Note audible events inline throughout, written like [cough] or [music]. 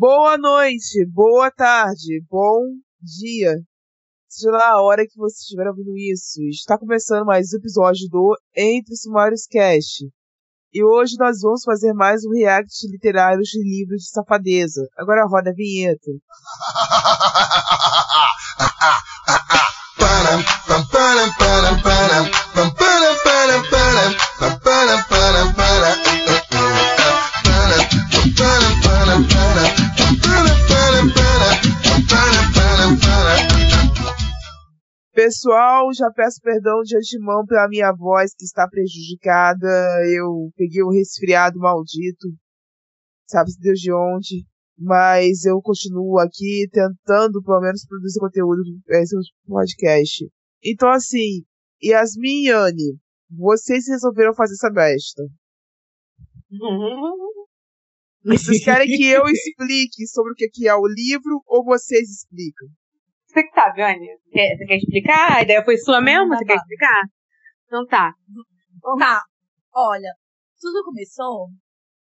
Boa noite, boa tarde, bom dia. Seja lá a hora que você estiver ouvindo isso. Está começando mais um episódio do Entre Sumários Cast. E hoje nós vamos fazer mais um react literário de livros de safadeza. Agora roda a vinheta. [laughs] Pessoal, já peço perdão de antemão pela minha voz que está prejudicada. Eu peguei um resfriado maldito, sabe-se Deus de onde. Mas eu continuo aqui tentando, pelo menos, produzir conteúdo para esse podcast. Então, assim, Yasmin e Anne, vocês resolveram fazer essa besta. [laughs] Vocês querem que eu explique sobre o que é o livro ou vocês explicam? Você que tá? Quer, você quer explicar? A ideia foi sua mesmo? Você quer explicar? Então tá. Tá. Olha, tudo começou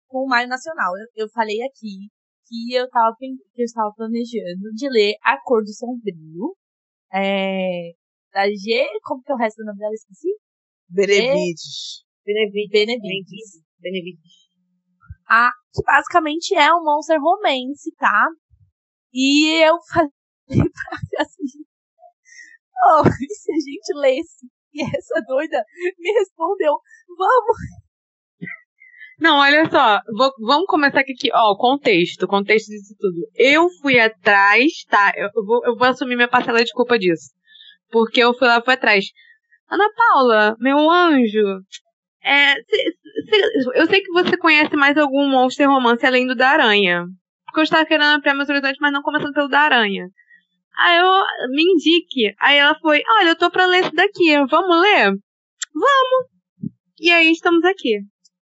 com o Maio Nacional. Eu, eu falei aqui que eu tava, que eu estava planejando de ler A Cor do Sombrio. É, da G. Como que é o resto do nome dela? Esqueci? Benevides. Benevides. Benevides. Benevides. Ah, que basicamente é um monster romance, tá? E eu falei [laughs] assim, oh, [laughs] e se a gente lesse? E essa doida me respondeu, vamos! Não, olha só, vou, vamos começar aqui, ó, o contexto, contexto disso tudo. Eu fui atrás, tá? Eu vou, eu vou assumir minha parcela de culpa disso. Porque eu fui lá, fui atrás. Ana Paula, meu anjo, é, cê, cê, eu sei que você conhece mais algum monster romance além do da Aranha. Porque eu estava querendo ampliar meus horizontes, mas não começando pelo da Aranha. Aí eu, me indique. Aí ela foi, olha, eu tô pra ler esse daqui, vamos ler? Vamos! E aí estamos aqui.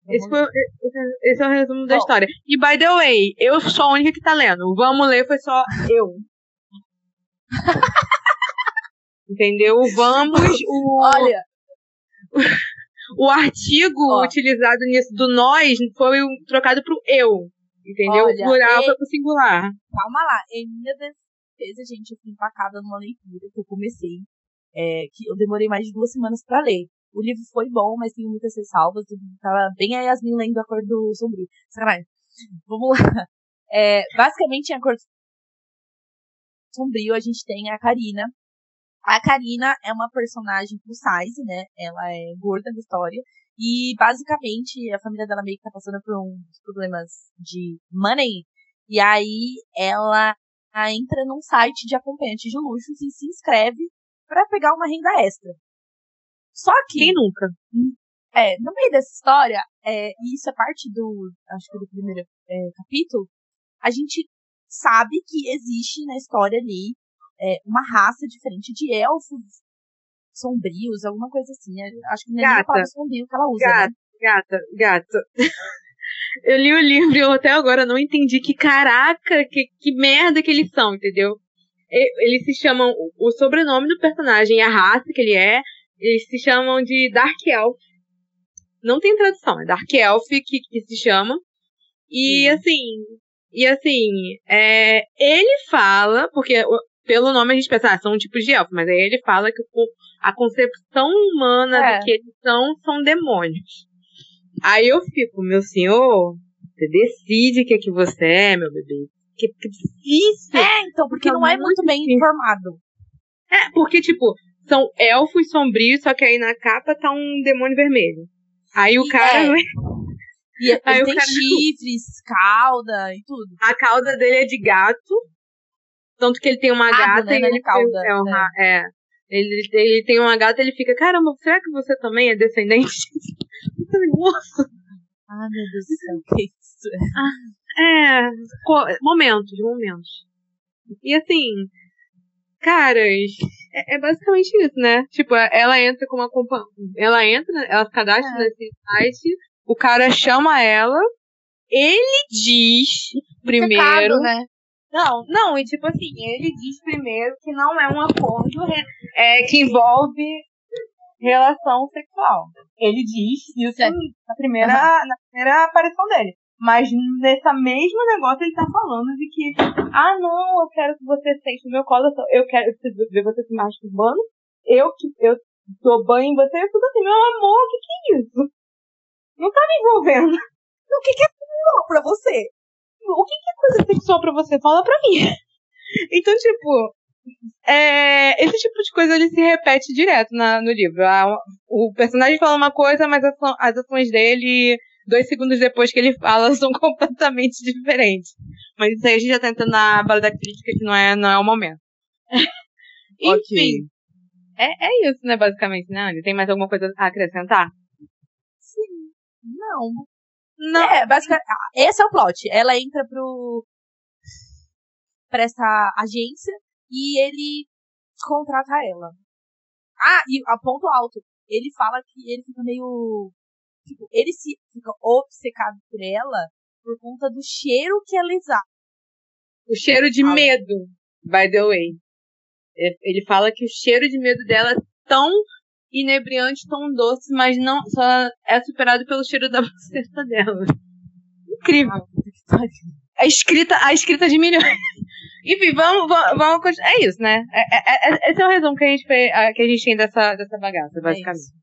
Esse, foi, esse, esse, é o resumo da história. E by the way, eu sou a única que tá lendo. Vamos ler foi só eu. [laughs] Entendeu? Vamos, o, Olha, o artigo Ó. utilizado nisso do nós foi trocado pro eu. Entendeu? Olha, o plural e- foi pro singular. calma lá. Em defesa, gente, eu fui empacada numa leitura que eu comecei. é, que eu demorei mais de duas semanas pra ler. O livro foi bom, mas tem muitas ressalvas. Tava bem a Yasmin lendo a cor do sombrio. Sacanagem. Vamos lá. [laughs] É, basicamente, em a cor do sombrio, a gente tem a Karina. A Karina é uma personagem plus size, né? Ela é gorda na história. E, basicamente, a família dela meio que tá passando por uns problemas de money. E aí, ela entra num site de acompanhante de luxos e se inscreve pra pegar uma renda extra. Só que, Quem nunca? é, no meio dessa história, é, e isso é parte do, acho que do primeiro é, capítulo, a gente sabe que existe na história ali é, uma raça diferente de elfos sombrios, alguma coisa assim. né? Acho que não é nem a Gata. palavra sombrio que ela usa, Gata, né? gata, gata. Eu li o livro e eu até agora não entendi que caraca, que, que merda que eles são, entendeu? Eles se chamam, o- sobrenome do personagem e a raça que ele é, eles se chamam de Dark Elf. Não tem tradução, é Dark Elf que, que se chama. E Sim. assim, e assim, é, ele fala, porque pelo nome a gente pensa, ah, são tipos de elfo, mas aí ele fala que o- a concepção humana É. do que eles são são demônios. Aí eu fico, meu senhor, você decide o que é que você é, meu bebê. Que, que difícil. É, então, porque Tá não é muito bem difícil. informado. É, porque, tipo, são elfos sombrios, só que aí na capa tá um demônio vermelho. Aí o E cara é. é. E ele [laughs] Aí o tem cara- chifres, cauda e tudo. A cauda dele é de gato. Tanto que ele tem uma Rabo, gata né? e Não é ele cauda, é, um é. ra- é. Ele, ele tem uma gata e ele fica, caramba, será que você também é descendente? [laughs] Nossa, Ah, meu Deus do céu, que [laughs] isso? é. co- Momentos, momentos. E assim, caras, é, é basicamente isso, né? Tipo, ela entra com uma compa- Ela entra, ela se cadastra É. nesse site, o cara chama ela, ele diz primeiro. Pecado, né? Não, não, e tipo assim, ele diz primeiro que não é um acordo é, que envolve relação sexual. Ele diz isso na primeira, na primeira aparição dele. Mas nessa mesmo negócio ele tá falando de que, ah não, eu quero que você sente no meu colo, eu quero ver você se masturbando, eu que eu dou banho em você, eu fico assim, meu amor, o que que é isso? Não tá me envolvendo. O que que é sexual pra você? O que que é coisa sexual pra você? Fala pra mim. [laughs] Então, tipo, é, esse tipo de coisa ele se repete direto na, no livro. A, o personagem fala uma coisa, mas as, as ações dele, dois segundos depois que ele fala, [laughs] são completamente diferentes. Mas isso aí a gente já tá entrando na bala da crítica, que não é, não é o momento. [laughs] Enfim. Okay. É, é isso, né, basicamente, né, Andy? Tem mais alguma coisa a acrescentar? Sim. Não. Não. É, basicamente, esse é o plot. Ela entra pro. pra essa agência e ele contrata ela. Ah, e a ponto alto. Ele fala que ele fica meio. Tipo, ele se fica obcecado por ela por conta do cheiro que ela exala. O cheiro de medo, by the way. Ele fala que o cheiro de medo dela é tão inebriante, tão doce, mas não só é superado pelo cheiro da [laughs] buceta dela. Incrível. A escrita, a escrita de milhões. Enfim, vamos, vamos, vamos É isso, né? É, é, é, esse é o resumo que a gente, fez, que a gente tem dessa, dessa bagaça, é basicamente.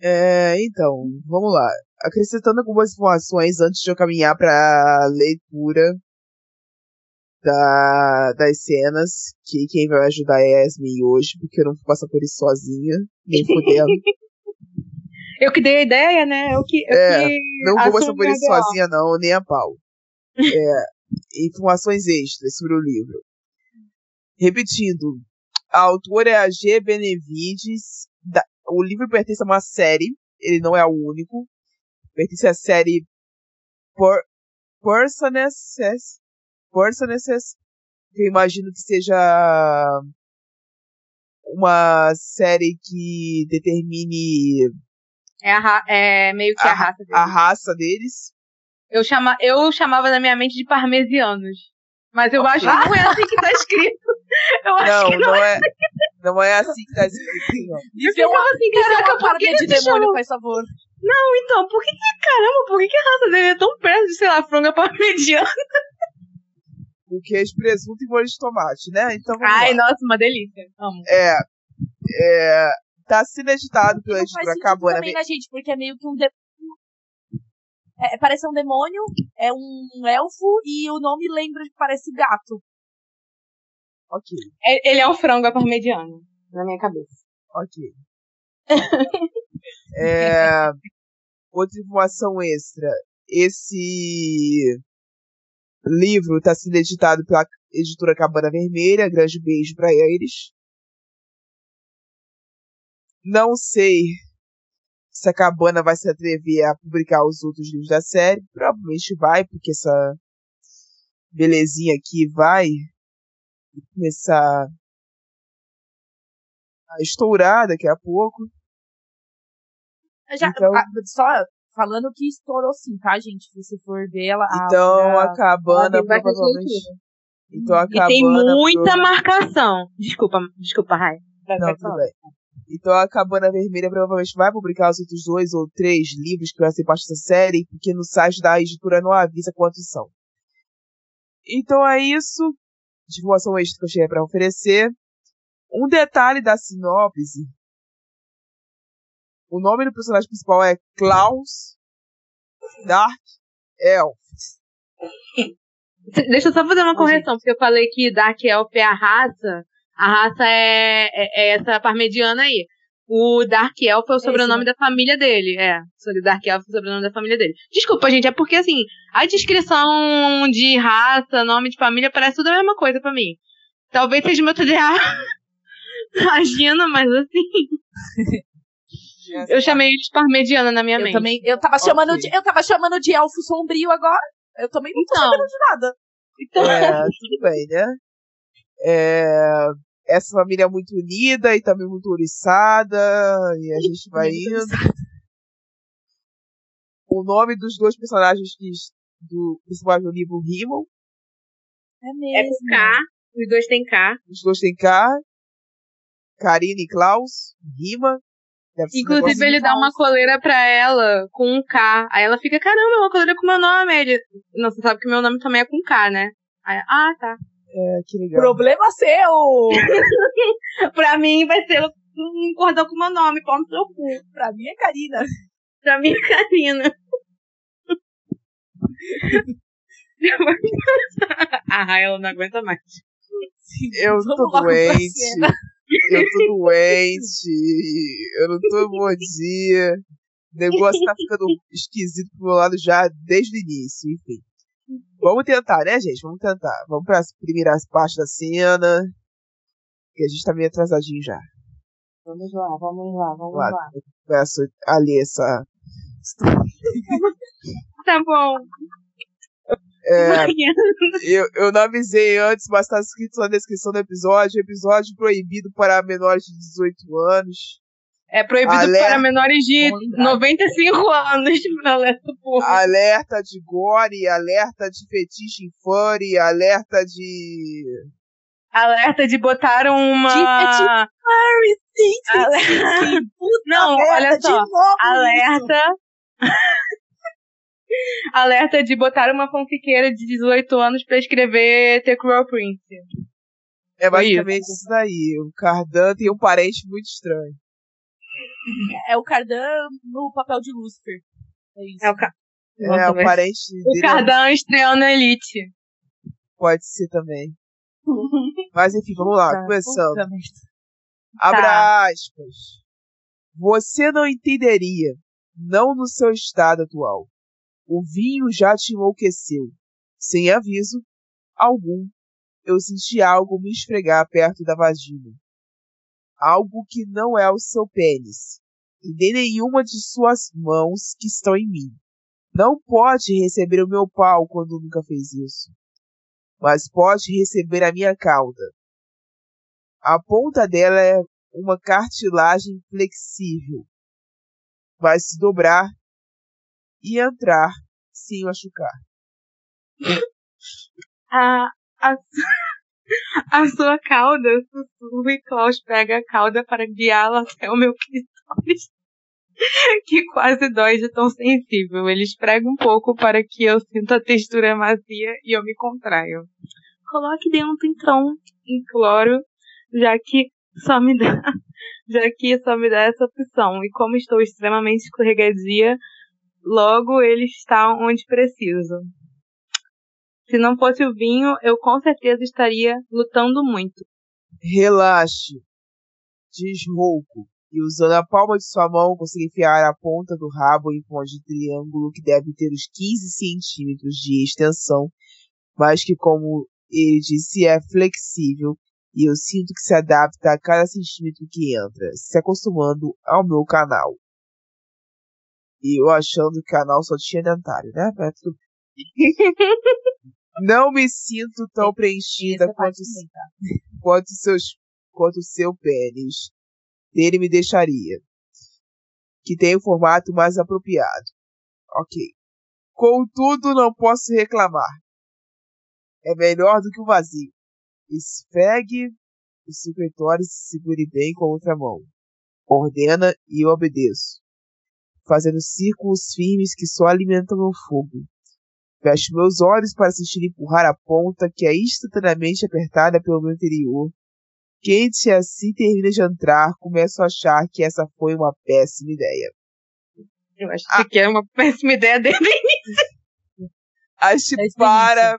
É, então, vamos lá. Acrescentando algumas informações antes de eu caminhar para leitura da, das cenas, que quem vai ajudar é a Yasmin hoje, porque eu não vou passar por isso sozinha, nem [laughs] fudendo. eu que dei a ideia, né? Eu que, eu é, que não vou passar por isso sozinha, não, nem a pau. É, informações extras sobre o livro. Repetindo, a autora é a G. Benevides. Da, o livro pertence a uma série, ele não é o único. Pertence à série Por, Personesses, Personesses, que eu imagino que seja uma série que determine. É, a, é meio que a, a raça deles. A raça deles. Eu, chama, eu chamava na minha mente de parmesianos. Mas eu acho que não é assim que tá escrito. Eu acho não, que não, não é. Não é assim que tá escrito, não. Diz eu assim, caraca, por que de demônio, faz favor. Não, então, por que que, caramba, por que que a raça dele é tão perto de, sei lá, franga parmegiana? Porque é presunto e molho de tomate, né? Então Ai, lá. nossa, uma delícia. Amo. É. É. Tá sendo editado pela editora Cabana. também na gente, porque é meio que um é, parece um demônio, é um elfo e o nome lembra que parece gato. Ok. É, ele é o frango parmegiano, na minha cabeça. Ok. [laughs] é, outra informação extra. Esse livro está sendo editado pela editora Cabana Vermelha. Grande beijo para eles. Não sei se a Cabana vai se atrever a publicar os outros livros da série. Provavelmente vai, porque essa belezinha aqui vai começar a estourar daqui a pouco. Já, então, a, só falando que estourou sim, tá, gente? Se você for ver ela. Então a, a cabana provavelmente. Então a e cabana. tem muita marcação. Desculpa, desculpa, Rai. Não, tudo bem. Então a Cabana Vermelha provavelmente vai publicar os outros dois ou três livros que vai ser parte dessa série, porque no site da editora não avisa quantos são. Então é isso. Divulgação extra que eu cheguei para oferecer. Um detalhe da sinopse. O nome do personagem principal é Klaus Dark Elf. Deixa eu só fazer uma correção, porque eu falei que Dark Elf é a raça a raça é, é, é essa parmediana aí. O Dark Elf é o sobrenome Esse, né? da família dele. É, o Dark Elf é o sobrenome da família dele. Desculpa, gente, é porque assim, a descrição de raça, nome de família, parece tudo a mesma coisa para mim. Talvez seja meu TDA [laughs] agindo, mas assim. [laughs] eu chamei de parmediana na minha eu mente. Também, eu tava okay. chamando de, eu tava chamando de elfo sombrio agora. Eu também não tô então, sabendo de nada. Então... É, tudo bem, né? É, essa família é muito unida e também muito oriçada, e a gente vai indo. O nome dos dois personagens que, do principal do livro rimam. É mesmo. É com K, os dois têm K. Os dois têm K. Karine e Klaus, rima. Deve ser um Inclusive, ele dá uma coleira pra ela com um K. Aí ela fica, caramba, uma coleira com meu nome. Aí Ele, não, você sabe que meu nome também é com K, né? Aí, ah, tá. É, que legal. Problema seu! [laughs] Pra mim vai ser um cordão com meu nome, pau no seu cu. pra mim é Karina. Pra mim, Karina. [laughs] ah, ela não aguenta mais. Eu tô doente. Eu tô doente. Eu não tô bom dia. O negócio tá ficando [laughs] esquisito pro meu lado já desde o início, enfim. Vamos tentar, né, gente? Vamos tentar. Vamos pra primeira parte da cena. Que a gente tá meio atrasadinho já. Vamos lá, vamos lá, vamos Lá, lá. eu começo a ler essa. [laughs] Tá bom. É, eu, eu não avisei antes, mas tá escrito na descrição do episódio. Episódio proibido para menores de 18 anos. É proibido Alerta. para menores de Vamos lembrar. 95 anos alerta público. Alerta de gore, alerta de fetiche em furry, alerta de. Alerta de botar uma. Harry, sim, sim, Ale- sim, sim. Puta Não, olha de só. novo isso. Alerta. [laughs] Alerta de botar uma fanfiqueira de 18 anos pra escrever The Cruel Prince. É basicamente isso daí. O Cardan tem um parente muito estranho. É o Cardan no papel de Lucifer. É isso. É o, ca... é, Nossa, o mas- parente o dele Cardan estreando Elite. pode ser também. [laughs] Mas enfim, vamos lá, Tá, começando. puta merda. Abra aspas. Você não entenderia, não no seu estado atual. O vinho já te enlouqueceu. Sem aviso algum, eu senti algo me esfregar perto da vagina. Algo que não é o seu pênis, e nem nenhuma de suas mãos que estão em mim. Não pode receber o meu pau quando nunca fez isso, mas pode receber a minha cauda. A ponta dela é uma cartilagem flexível. Vai se dobrar e entrar sem machucar. A, a, a sua cauda sussurra e Klaus pega a cauda para guiá-la até o meu clitóris. [laughs] Que quase dói de tão sensível. Ele esfrega um pouco para que eu sinta a textura macia e eu me contraio. Coloque dentro então, imploro, já que só me dá, [laughs] já que só me dá essa opção. E como estou extremamente escorregadia, logo ele está onde preciso. Se não fosse o vinho, eu com certeza estaria lutando muito. Relaxe. Diz rouco. E usando a palma de sua mão, consegue enfiar a ponta do rabo em forma de triângulo que deve ter uns 15 centímetros de extensão, mas que, como ele disse, é flexível e eu sinto que se adapta a cada centímetro que entra, se acostumando ao meu canal. E eu achando que o canal só tinha dentário, né? Mas tudo [laughs] Não me sinto tão preenchida quanto, tá? quanto, seus, quanto o seu pênis. Dele me deixaria. Que tem o formato mais apropriado. Ok. Contudo, não posso reclamar. É melhor do que o vazio. Esfregue o secretório e se segure bem com a outra mão. Ordena e eu obedeço. Fazendo círculos firmes que só alimentam meu fogo. Fecho meus olhos para sentir empurrar a ponta que é instantaneamente apertada pelo meu interior. Quente assim termina de entrar, começo a achar que essa foi uma péssima ideia. Eu acho Ah. que é uma péssima ideia dele. Acho que Desde o para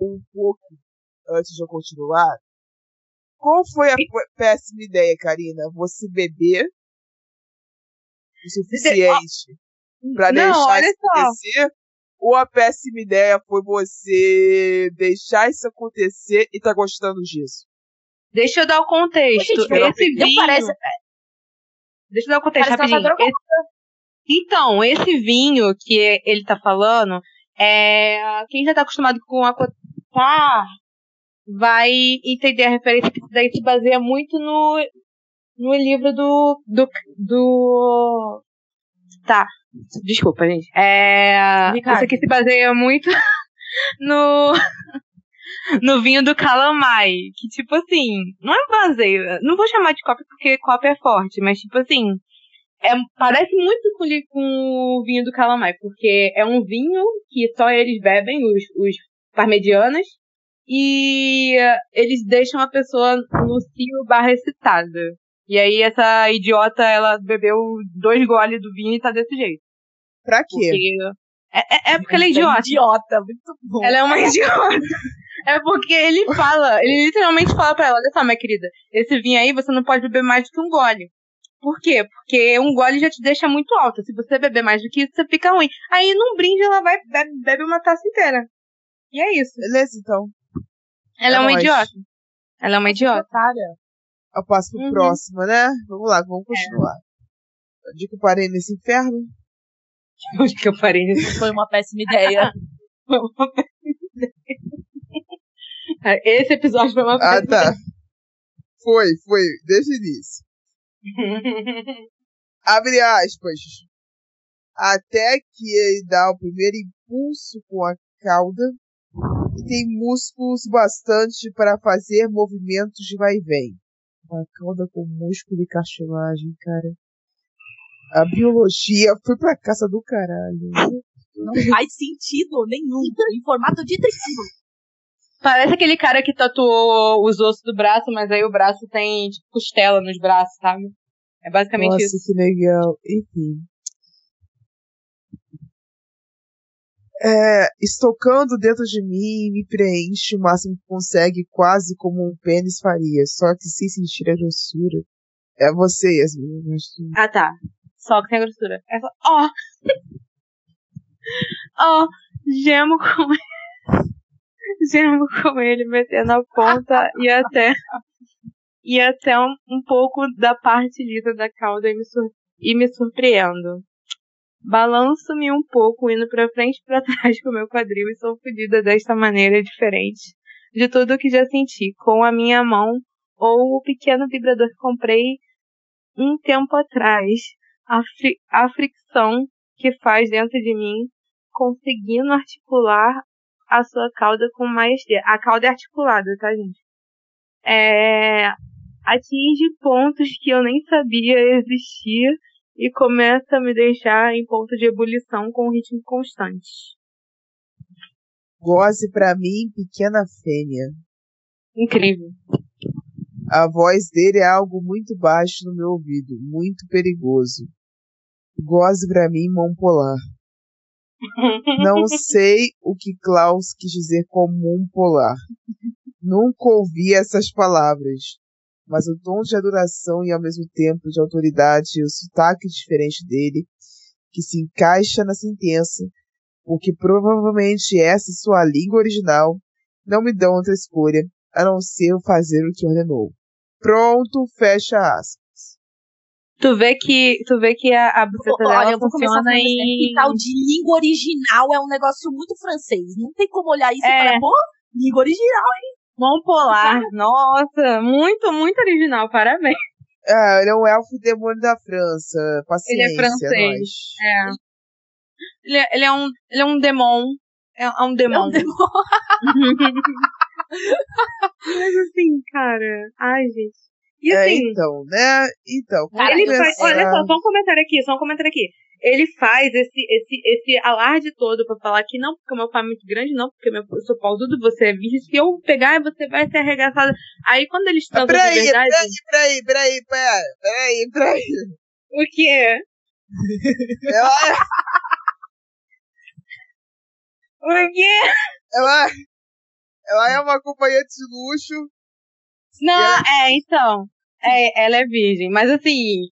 um pouco antes de eu continuar. Qual foi a péssima ideia, Karina? Você beber o suficiente pra Não, deixar isso acontecer? Ou a péssima ideia foi você deixar isso acontecer e tá gostando disso? Deixa eu dar o contexto. Gente, esse Não vinho. parece. Deixa eu dar o contexto Parece tá rapidinho. drogada. Esse- Então, esse vinho que ele tá falando, é... quem já tá acostumado com a Cotar vai entender a referência que isso daí se baseia muito no, no livro do, do, do... Tá, desculpa, gente. É... Ricardo. Isso aqui se baseia muito [laughs] no... no vinho do Calamai. Que, tipo assim, não é baseio. Não vou chamar de cópia porque cópia é forte, mas, tipo assim, é, parece muito com, com o vinho do Calamai, porque é um vinho que só eles bebem, os, os parmedianas, e eles deixam a pessoa no cio barra excitada. E aí essa idiota, ela bebeu dois goles do vinho e tá desse jeito. Pra quê? Porque... É, é, é porque ela é idiota. idiota, muito bom. Ela é uma [laughs] idiota. É porque ele [laughs] fala, ele literalmente fala pra ela, olha só, minha querida, esse vinho aí você não pode beber mais do que um gole. Por quê? Porque um gole já te deixa muito alta. Se você beber mais do que isso, você fica ruim. Aí num brinde ela vai bebe, bebe uma taça inteira. E é isso. Beleza, então. Ela é, É uma nóis. idiota. Ela é uma idiota. Otária. Eu passo pro Uhum. próximo, né? Vamos lá, vamos continuar. Onde que eu parei nesse inferno? [laughs] Onde que eu parei nisso? Foi uma péssima ideia. [laughs] [laughs] Esse episódio foi uma Ah, tá. Foi, foi, desde o início. Abre aspas. Até que ele dá o primeiro impulso com a cauda e tem músculos bastante para fazer movimentos de vai e vem. Uma cauda com músculo e cartilagem, cara. A biologia foi pra casa do caralho. Não faz sentido nenhum. Em formato de tecido. Parece aquele cara que tatuou os ossos do braço, mas aí o braço tem, tipo, costela nos braços, sabe? É basicamente Nossa, isso. que legal. Enfim. É, estocando dentro de mim, me preenche o máximo que consegue, quase como um pênis faria, só que sem sentir a grossura. É você, Yasmin. Ah, tá. Só que tem a grossura. É só, ó. [laughs] Ó, gemo com ele. [laughs] Gemo com ele, metendo a ponta e até. E até um, um pouco da parte lisa da cauda e me, sur- e me surpreendo. Balanço-me um pouco, indo pra frente e pra [laughs] trás com o meu quadril e sou fodida desta maneira diferente de tudo que já senti, com a minha mão ou o pequeno vibrador que comprei um tempo atrás. A, fri- a fricção que faz dentro de mim, conseguindo articular a sua cauda com maestria. A cauda é articulada, tá, gente? É, atinge pontos que eu nem sabia existir e começa a me deixar em ponto de ebulição com um ritmo constante. Goze pra mim, pequena fêmea. Incrível. A voz dele é algo muito baixo no meu ouvido, muito perigoso. Goze pra mim, mão polar. [laughs] Não sei o que Klaus quis dizer como um polar. Nunca ouvi essas palavras, mas o tom de adoração e ao mesmo tempo de autoridade e o sotaque diferente dele, que se encaixa na sentença, porque provavelmente essa é sua língua original, não me dão outra escolha a não ser fazer o que ordenou. Pronto, fecha aspas. Tu vê que, tu vê que a, a buceta Olha, dela eu vou começar funciona assim, em... que tal de língua original é um negócio muito francês. Não tem como olhar isso É. e falar, pô, língua original. Mão polar. Nossa, muito, muito original. Parabéns. Ah, ele é um elfo demônio da França. Paciência, francês. nós. É. Ele, é- ele é um, ele é um demon. É, é um É demon. um [laughs] demônio. Mas assim, cara. Ai, gente. E É, assim, então, né? Então, Cara, ele faz. Olha só, só um comentário aqui, só um comentário aqui. Ele faz esse, esse, esse alarde todo pra falar que não, porque o meu pai é muito grande, não, porque meu, eu sou pausudo, você é virgem. Se eu pegar, você vai ser arregaçada. Aí quando eles Ah, transam de Peraí, verdade. peraí, peraí, peraí, pera, peraí, peraí. O quê? Ela, O quê? ela, ela é uma companhia de luxo. Não, é, então. É, ela é virgem, mas assim.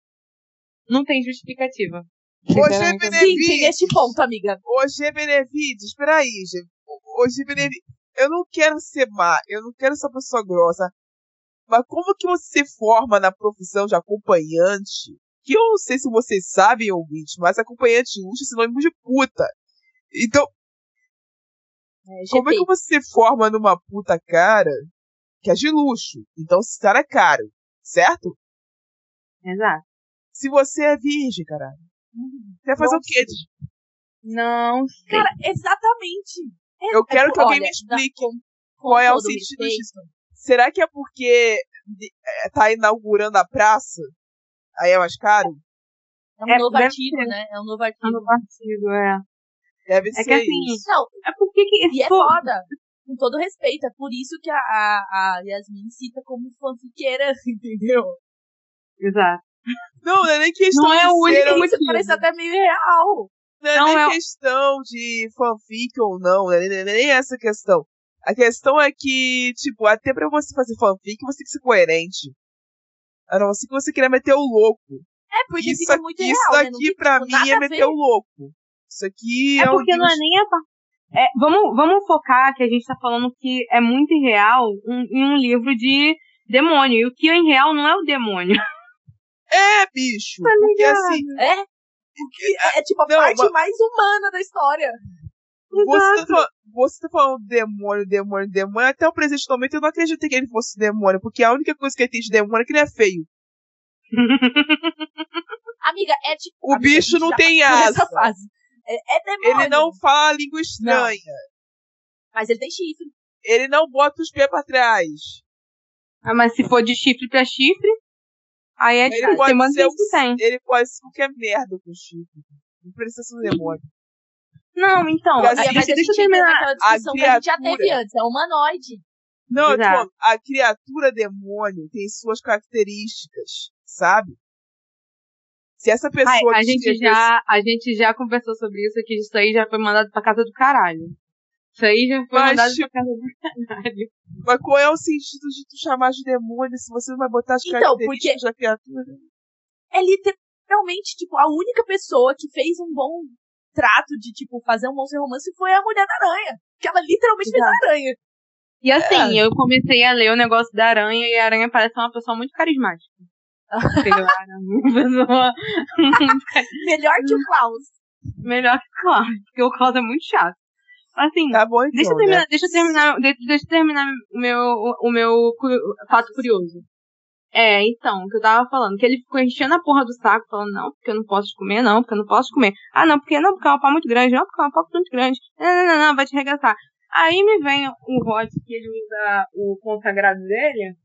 Não tem justificativa. Hoje é Sinceramente, Sim, Benevides. esse ponto, amiga. Hoje é Benevides. Peraí, gente. Hoje é Benevides. Eu não quero ser má, eu não quero ser uma pessoa grossa. Mas como que você se forma na profissão de acompanhante? Que eu não sei se vocês sabem, ouvintes, mas acompanhante é sinônimo de puta. Então, É, Como é que você forma numa puta cara que é de luxo? Então esse cara é caro, certo? Exato. Se você é virgem, caralho. Você vai fazer o quê? Não sei. Cara, exatamente. É- Eu quero que alguém olha, me explique com- com Qual é o sentido disso? Será que é porque é, tá inaugurando a praça? Aí é mais caro? É um É, novo artigo, ser. né? É um novo no artigo. partido, é. Deve É ser que assim, isso. Não, é porque que. e é foda. Com todo respeito. É por isso que a, a, a Yasmin cita como fanfiqueira, [laughs] entendeu? Exato. Não, não é nem questão Não é de o único ser, Isso motivo. parece até meio real. Não é Não, nem é- questão de fanfic ou não, não é nem, nem essa questão. A questão é que, tipo, até pra você fazer fanfic, você tem que ser coerente. A não ser que você queira meter o louco. É, porque isso fica aqui, muito isso real, né? Daqui tem, pra tipo, mim é meter o louco. Isso aqui É é, porque um não é nem a parte. É, vamos, vamos focar que a gente tá falando que é muito irreal um- em um livro de demônio. E o que é irreal não é o demônio. [laughs] É, bicho. Tá porque assim, É? É, é tipo a Não, parte mas- mais humana da história. você tá, falando, você tá falando demônio, demônio, demônio. Até o presente momento eu não acreditei que ele fosse demônio, porque a única coisa que ele tem de demônio é que ele é feio. [laughs] Amiga, é tipo. O amiga, bicho não tem asa. É, é demônio. Ele não fala a língua estranha. Mas ele tem chifre. Ele não bota os pés pra trás. Ah, mas se for de chifre pra chifre, aí é Ele diferente. pode Tem ser gente que tem. ele pode ser qualquer merda com chifre. Não precisa ser um demônio. Não, então, Mas, deixa, É, mas a deixa eu terminar. discussão que a gente já criatura- teve antes. É humanoide. Não, falando, a criatura demônio tem suas características, sabe? Se essa Ai, pessoa a, gente já, a gente já conversou sobre isso, que isso aí já foi mandado pra casa do caralho. Isso aí já foi Mas, mandado tipo, pra casa do caralho. Mas qual é o sentido de tu chamar de demônio se você não vai botar as Então, características da criatura? É literalmente, tipo, a única pessoa que fez um bom trato de, tipo, fazer um monstro romance foi a Mulher da Aranha. Que ela literalmente fez a aranha. E assim, É. eu comecei a ler o negócio da aranha e a aranha parece uma pessoa muito carismática. Entendeu? [laughs] [laughs] Uma pessoa Melhor que o [laughs] Klaus. melhor que o Klaus, porque o Klaus é muito chato. Assim, Tá bom, então. deixa eu né? terminar, deixa eu terminar, deixa, eu terminar o meu, o meu fato curioso. É, então, o que eu tava falando, que ele ficou enchendo a porra do saco, falando, não, porque eu não posso comer, não, porque eu não posso comer. Ah, não, porque não, porque é uma pau muito grande, não, porque é uma pau muito grande. Não, não, não, não, vai te arregaçar. Aí me vem o Rod, que ele usa o consagrado dele,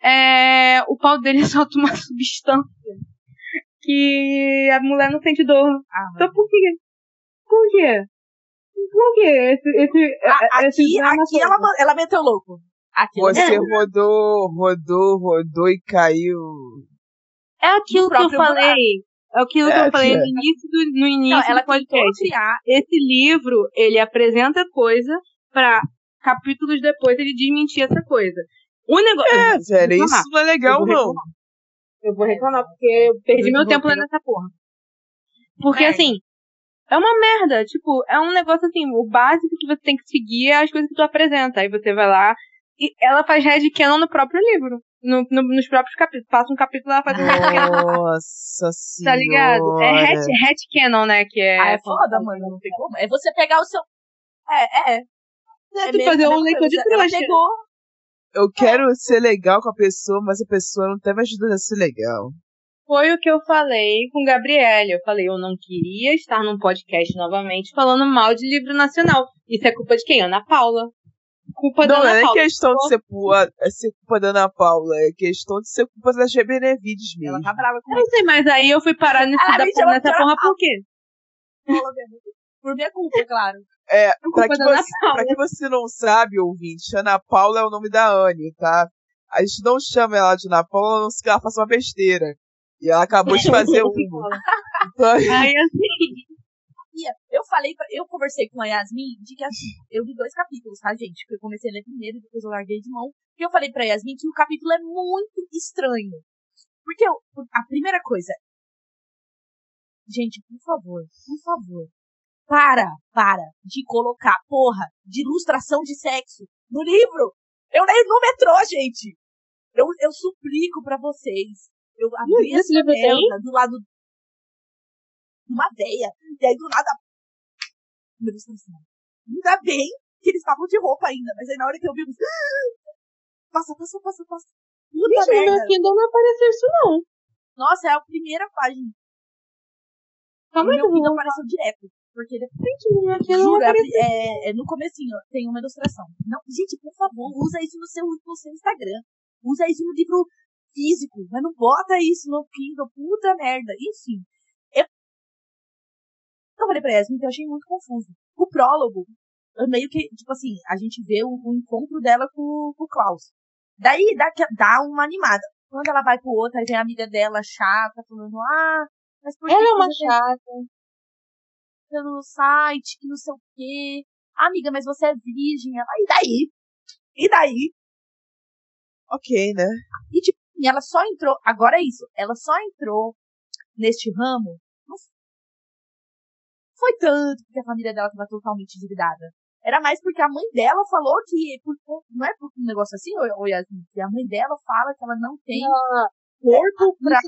é, o pau dele [laughs] solta uma substância que a mulher não sente dor. Ah, Então por quê? Por quê? Por quê? Esse, esse, A- esse aqui, drama aqui todo? ela, ela meteu louco. Aqui Você rodou, rodou, rodou e caiu. É aquilo que eu falei. É aquilo que É, eu falei tia. no início do, no início Não, ela do podcast. tentou criar. Esse livro, ele apresenta coisa pra capítulos depois ele desmentir essa coisa. O negócio. É, velho, isso não é legal, Eu vou não. reclamar. Eu vou reclamar, porque eu perdi Eu meu tempo lendo essa porra. Porque Merda. assim, é uma merda. Tipo, é um negócio assim, o básico que você tem que seguir é as coisas que tu apresenta. Aí você vai lá e ela faz headcanon no próprio livro. No, no- nos próprios capítulos. Passa um capítulo ela faz um headcanon. Nossa [laughs] Tá senhora. ligado? É head, headcanon, né? Que é. Ah, é foda, mano. Não tem como. É você pegar o seu. É, é. É, é tu fazer um leitor de trouxa. Eu quero ser legal com a pessoa, mas a pessoa não tá me ajudando a ser legal. Foi o que eu falei com Gabriele. Eu falei, eu não queria estar num podcast novamente falando mal de livro nacional. Isso é culpa de quem? Ana Paula. Culpa da Não, não Ana é Paula. questão de ser, é ser culpa da Ana Paula, é questão de ser culpa da G. Benevides Ela mesmo. tá brava Eu comigo. não sei, mas aí eu fui parar nesse Ah, da, me chama nessa de porra Ana por quê? Por minha culpa, claro. É, culpa pra que, da Ana você, Paula. pra que você não sabe, ouvinte, Ana Paula é o nome da Anne, tá? A gente não chama ela de Ana Paula, a não ser que ela faça uma besteira. E ela acabou de fazer. Então, [laughs] Aí assim, Eu falei, pra, eu conversei com a Yasmin de que assim, eu li dois capítulos, tá, gente? Porque eu comecei a ler primeiro, depois eu larguei de mão. E eu falei pra Yasmin que o capítulo é muito estranho. Porque eu, a primeira coisa. Gente, por favor, por favor. Para, para de colocar, porra, de ilustração de sexo no livro. Eu leio no metrô, gente. Eu, eu suplico pra vocês. Eu abri esse essa merda do lado de uma veia. E aí do nada uma ilustração. Ainda bem que eles estavam de roupa ainda, mas aí na hora que eu vi, eu disse, "Ah!" passa, passa, passa, passa. Puta no merda. meu Kindle não apareceu isso não. Nossa, é a primeira página. Calma aí, meu Kindle vou apareceu direto. Porque ele, Gente, no meu não é, apareceu. é- é no comecinho, tem uma ilustração. Não, gente, por favor, usa isso no seu, no seu Instagram. Usa isso no livro físico, mas não bota isso no Kindle, puta merda. Enfim. Eu, eu falei pra Yasmin que eu achei muito confuso. O prólogo, eu meio que, tipo assim, a gente vê o, o encontro dela com, com o Klaus. Daí dá, dá uma animada. Quando ela vai pro outro, aí vem a amiga dela chata, falando, ah, mas por que Ela é uma chata. pelo site, que não sei o quê. Amiga, mas você é virgem. Ela, e daí? E daí? Ok, né? E tipo, e ela só entrou, agora é isso, ela só entrou neste ramo, não foi tanto porque a família dela estava totalmente endividada. Era mais porque a mãe dela falou que, por, não é por um negócio assim, ou, ou a mãe dela fala que ela não tem Não, corpo pra...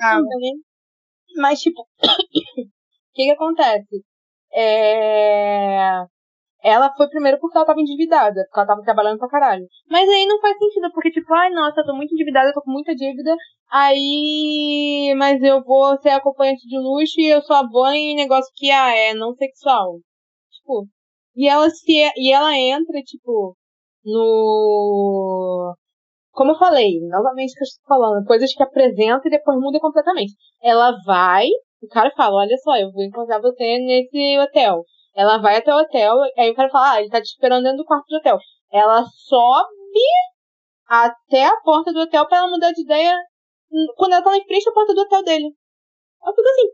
Mas, tipo, [coughs] o que que acontece? É... Ela foi primeiro porque ela tava endividada, porque ela tava trabalhando pra caralho. Mas aí não faz sentido, porque tipo, ai nossa, eu tô muito endividada, eu tô com muita dívida, aí. Mas eu vou ser acompanhante de luxo e eu só vou em negócio que ah, é não sexual. Tipo. E ela se. E ela entra, tipo, no. Como eu falei, novamente que eu estou falando, coisas que apresenta e depois muda completamente. Ela vai, o cara fala, olha só, eu vou encontrar você nesse hotel. Ela vai até o hotel, aí o cara fala, ah, ele tá te esperando dentro do quarto do hotel. Ela sobe até a porta do hotel pra ela mudar de ideia quando ela tá em frente à porta do hotel dele. Ela fica assim,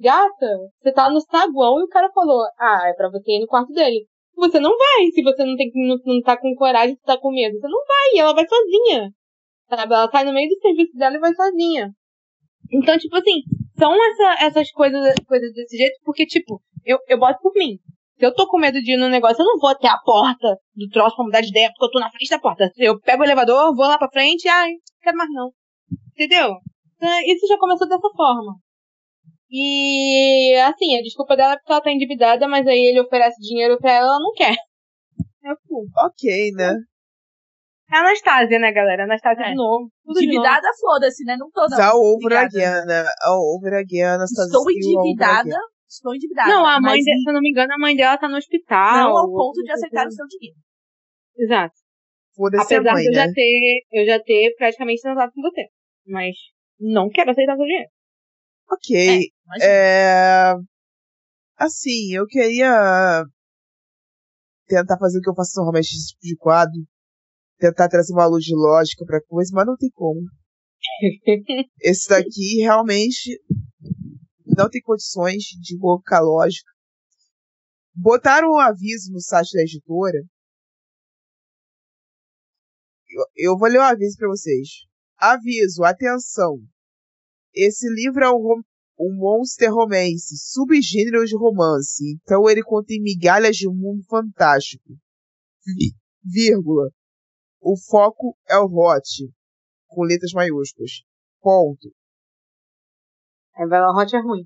gata, você tá no saguão e o cara falou, ah, é pra você ir no quarto dele. Você não vai, se você não tem não, não tá com coragem, você tá com medo. Você não vai, ela vai sozinha. Sabe? Ela sai no meio do serviço dela e vai sozinha. Então, tipo assim, são essa, essas coisas, coisas desse jeito, porque, tipo, eu, eu boto por mim. Se eu tô com medo de ir no negócio, eu não vou até a porta do troço pra mudar de ideia, porque eu tô na frente da porta. Eu pego o elevador, vou lá pra frente, ai, não quero mais não. Entendeu? Então, isso já começou dessa forma. E, assim, a desculpa dela é porque ela tá endividada, mas aí ele oferece dinheiro pra ela, ela não quer. É cu. Ok, né? É a Anastasia, né, galera? Anastasia É. de novo. Tudo. Endividada, foda-se, né? Não tô não. All over again, né? Over again, Anastasia. Estou endividada. Estou endividada. Não, a mãe mas dela, se eu não me engano, a mãe dela tá no hospital. não ao ponto de aceitar o seu dinheiro. Exato. Foda-se a Apesar mãe, de eu né? já ter, eu já ter praticamente transado com você. Mas não quero aceitar seu dinheiro. Ok. Imagina. É... Assim, eu queria tentar fazer o que eu faço normalmente nesse tipo de quadro. Tentar trazer uma luz de lógica pra coisa, mas não tem como. [laughs] Esse daqui realmente não tem condições de colocar lógica. Botaram um aviso no site da editora. Eu, eu vou ler o aviso pra vocês. Aviso, atenção. Esse livro é um, um monster romance, subgênero de romance. Então ele contém migalhas de um mundo fantástico. Vi- vírgula. O foco é o hot, com letras maiúsculas. Ponto. A Bela Hot é ruim.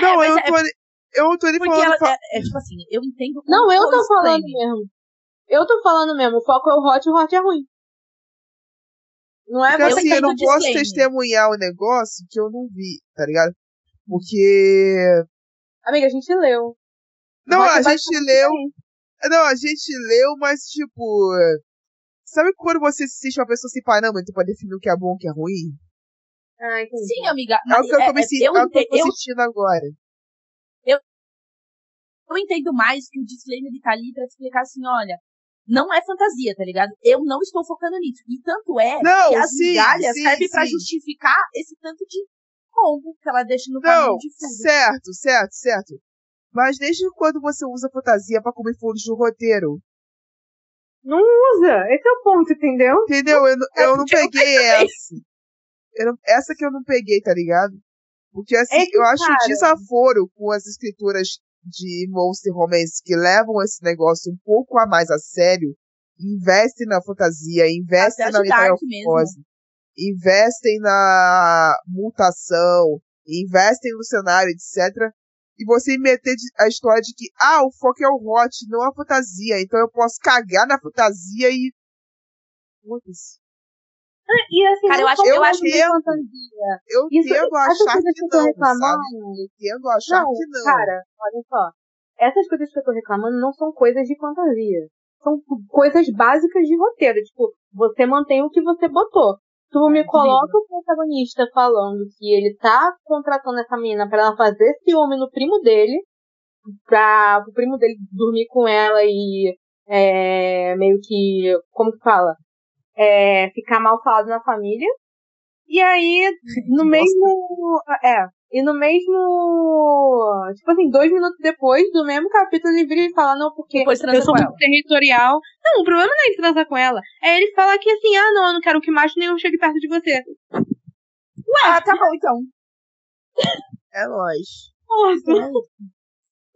Não, mas eu é- tô, ali- eu não tô nem Porque falando. ela, fa- é, é tipo assim, eu entendo. Não, eu tô falando mesmo. Eu tô falando mesmo. O foco é o Hot e o Hot é ruim. Não é Porque você eu assim, que eu não posso disclaimer. testemunhar o negócio que eu não vi, tá ligado? Porque. Amiga, a gente leu. Não, a é gente leu. Não, a gente leu, mas tipo. Sabe quando você sente uma pessoa sem parâmetro pra definir o que é bom e o que é ruim? Ah, entendi. Sim, amiga. É o que eu tô, me é- sentindo, eu, é o que eu eu, agora. entendo mais que o disclaimer ele tá ali pra explicar assim, olha, não é fantasia, tá ligado? Eu não estou focando nisso. E tanto é Não, que as sim, migalhas sim, servem pra sim. justificar esse tanto de combo que ela deixa no Não, caminho de fundo. certo, certo, certo. Mas desde quando você usa fantasia pra comer furos do roteiro? Não usa. Esse é o ponto, entendeu? Entendeu? Eu, não- É eu eu não peguei essa. Não- essa que eu não peguei, tá ligado? Porque assim, É eu acho cara- desaforo com as escrituras de Monster Romance que levam esse negócio um pouco a mais a sério, investem na fantasia, investem Até na metamorfose, investem na mutação, investem no cenário, etc. E você meter a história de que, ah, o foco é o hot, não a fantasia, então eu posso cagar na fantasia e. Foda-se. E assim, Cara, eu acho- são eu coisas de entendo. fantasia. Eu Isso- essas achar que que eu não, reclamando- sabe? Eu a achar Não, que não. cara, olha só. Essas coisas que eu tô reclamando não são coisas de fantasia. São coisas básicas de roteiro. Tipo, você mantém o que você botou. Tu me coloca o protagonista falando que ele tá contratando essa menina pra ela fazer ciúme no primo dele, pra o primo dele dormir com ela e é, meio que, como que fala? É, ficar mal falado na família. E aí, [laughs] no mesmo. É. E no mesmo. Tipo assim, dois minutos depois do mesmo capítulo, ele vira e fala, não, porque Depois transa eu sou com muito territorial. Não, o problema não é ele transar com ela. É ele falar que assim, ah, não, eu não quero que macho nenhum chegue perto de você. Ah, tá bom então. [laughs] É nóis. Nossa.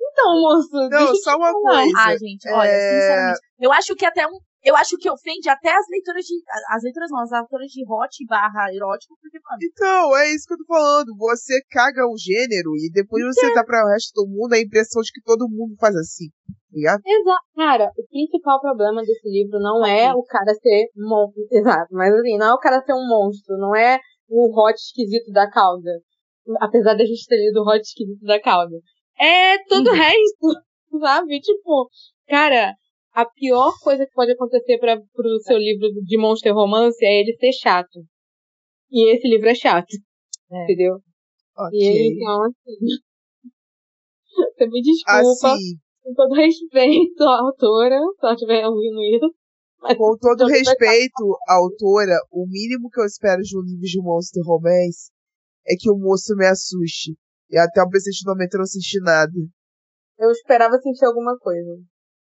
Então, moço. Não, só uma falar. coisa. Ah, gente, olha, é- sinceramente, eu acho que até um. Eu acho que ofende até as leitoras de. As leitoras não, as autoras de hot barra erótico, porque, mano, Então, é isso que eu tô falando. Você caga o gênero e depois você dá pra o resto do mundo a impressão de que todo mundo faz assim. tá Ligado? Exato. Cara, o principal problema desse livro não é o cara ser monstro. Exato, mas assim, não é o cara ser um monstro, não é o hot esquisito da cauda. Apesar da gente ter lido o hot esquisito da cauda. É todo o resto, [laughs] sabe? Tipo, cara, a pior coisa que pode acontecer para pro seu livro de monster romance é ele ser chato. E esse livro é chato. É. Entendeu? Ok. E ele, então, assim. [laughs] Você me desculpa, Assim, com todo respeito à autora, se ela estiver ouvindo isso. Mas com todo respeito à autora, o mínimo que eu espero de um livro de Monster Romance é que o moço me assuste. E até o presente momento eu não assisti nada. Eu esperava sentir alguma coisa.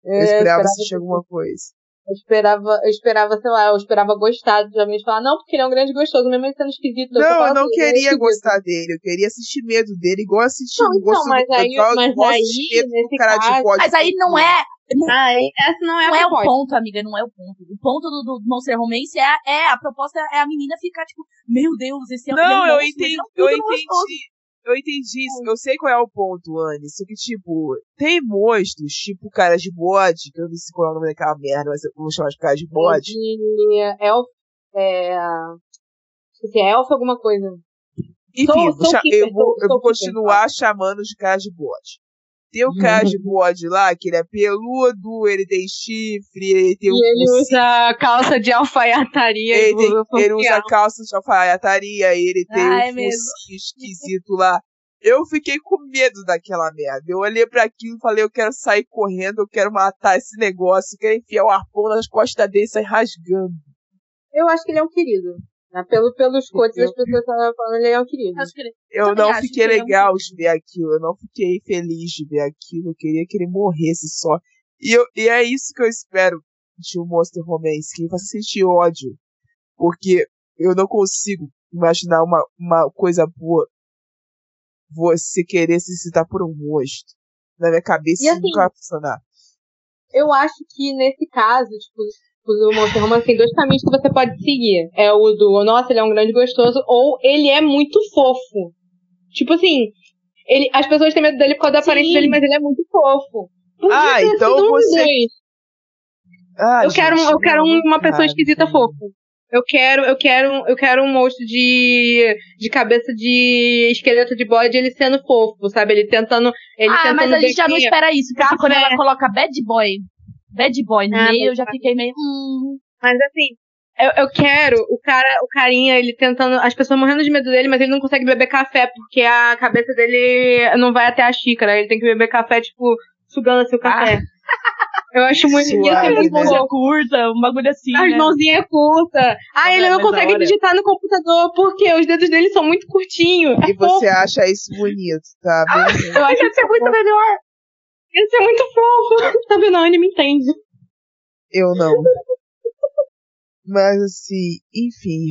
Eu esperava assistir alguma coisa. Eu esperava, eu esperava, sei lá, eu esperava gostar de realmente falar, não, porque ele é um grande gostoso, mesmo ele sendo esquisito. Não, eu não assim, é queria esquisito. gostar dele, eu queria assistir medo dele, igual eu assisti Não, o então, gosto mas do aí- eu mas gosto aí, de medo nesse cara de caso- bode. Mas aí não é. Ah, é- essa não é Não é o ponto, amiga, não é o ponto. O ponto do, do Monster Romance é, é a proposta é a menina ficar tipo, meu Deus, esse é o Não, é eu entendi, é eu entendi. Eu entendi isso, eu sei qual é o ponto, Anne. Só que, tipo, tem monstros, tipo cara de bode, que eu não sei qual é o nome daquela merda, mas eu vou chamar de cara de bode. De elfo, é... Esqueci, é elfo alguma coisa. Enfim, Sou- eu vou sou eu vou, eu vou continuar chamando de cara de bode. Tem o cara de bode lá, que ele é peludo, ele tem chifre, ele tem um E ele focinho, usa calça de alfaiataria. ele, tem- ele usa calça de alfaiataria, ele tem Ah, um focinho esquisito lá. Eu fiquei com medo daquela merda. Eu olhei pra aquilo e falei, eu quero sair correndo, eu quero matar esse negócio, eu quero enfiar o arpão nas costas dele e sair rasgando. Eu acho que ele é um querido. Né? Pelo, pelos cotes das pessoas que estavam falando, ele é um querido. Eu não fiquei é um legal de ver aquilo, eu não fiquei feliz de ver aquilo, eu queria que ele morresse só. E, eu, e é isso que eu espero de um Monster Romance, que ele faça sentir ódio. Porque eu não consigo imaginar uma, uma coisa boa você querer se citar por um rosto. Na minha cabeça E isso assim, nunca vai funcionar. Eu acho que nesse caso, tipo, o Monster Romance tem dois caminhos que você pode seguir. É o do, nossa, ele é um grande gostoso, ou ele é muito fofo. Tipo assim, ele, as pessoas têm medo dele por causa da Sim. aparência dele, mas ele é muito fofo. Podia Ah, então você-. Ah, eu quero, gente, eu quero uma pessoa cara, esquisita cara. fofa. Eu quero, eu quero, eu quero um monstro de, de cabeça de esqueleto de bode, ele sendo fofo, sabe? Ele tentando, ele ah, tentando mas a gente já não espera isso, porque quando ela coloca bad boy, bad boy no Ah, meio, eu já fiquei meio. Hum, Mas assim, eu, eu quero o cara, o carinha, ele tentando, as pessoas morrendo de medo dele, mas ele não consegue beber café, porque a cabeça dele não vai até a xícara. Ele tem que beber café, tipo, sugando assim o café. Eu acho muito. Suave, muito né? bom. curta, um bagulho assim. As né? mãozinhas curtas. Ah, ele é não da consegue hora. digitar no computador, porque os dedos dele são muito curtinhos. É E você fofo. acha isso bonito, tá? Bem, Eu acho Ia ser muito melhor. Ia ser muito fofo. Tá vendo? A Anne me entende. eu não. Mas assim, enfim.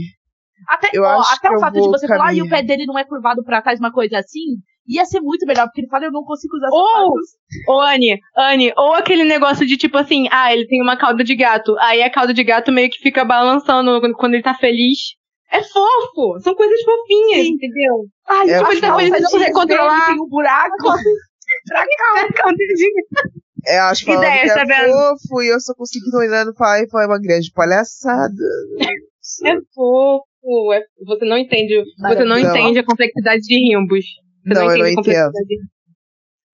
Até, Eu ó, acho até que o eu fato de você falar, e o caminhar. pé dele não é curvado pra trás, uma coisa assim, ia ser muito melhor, porque ele fala, eu não consigo usar Ou- sapatos. Ô, Anne, Anne, ou aquele negócio de tipo assim, ah, ele tem uma cauda de gato. Aí a cauda de gato meio que fica balançando quando- ele tá feliz. É fofo. São coisas fofinhas, Sim. entendeu? Ai, É tipo, ele tá feliz, não consegue o controlar. Tem um buraco. Pra cá. A cauda de É, acho que tá é vendo? fofo e eu só consegui olhando e falar, foi uma grande palhaçada. É fofo. é- Você não entende. Você não, Não. entende a complexidade de rimbos. Você Não, eu não entende a entendo.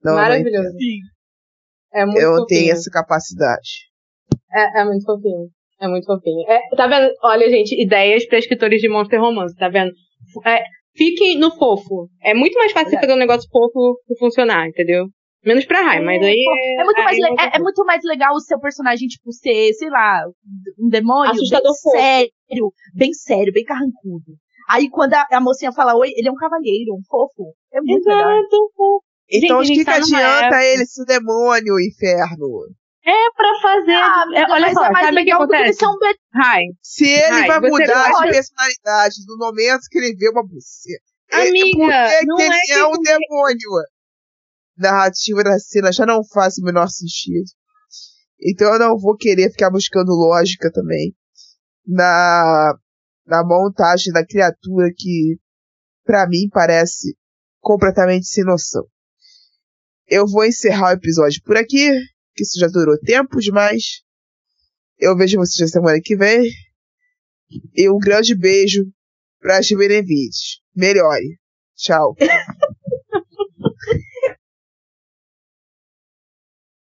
Não, eu não Maravilhoso. entendo. Sim. É muito Eu não fofinho. tenho essa capacidade. É, é muito fofinho. É muito fofinho. É, tá vendo? Olha, gente, ideias para escritores de Monster Romance, tá vendo? É, fiquem no fofo. É muito mais fácil é. fazer um negócio fofo funcionar, entendeu? Menos pra Rai, mas aí. É, é, muito mais é, é, muito mais legal o seu personagem, tipo, ser, sei lá, um demônio Assustador bem sério, bem sério, bem carrancudo. Aí quando a, a, mocinha fala oi, ele é um cavalheiro, um fofo. É muito Exato, legal. Então o que, tá que adianta ele se o demônio, o inferno? É pra fazer. Ah, é, olha só, é sabe o que acontece? Um Rai. Se ele vai mudar de personalidade no momento que ele vê uma buceta. Amiga, por que, não que ele é, é um demônio? narrativa da cena já não faz o menor sentido. Então eu não vou querer ficar buscando lógica também na, na montagem da criatura que, para mim, parece completamente sem noção. Eu vou encerrar o episódio por aqui, que isso já durou tempo demais. Eu vejo vocês na semana que vem. E um grande beijo para as Benevides. Melhore. Tchau. [laughs]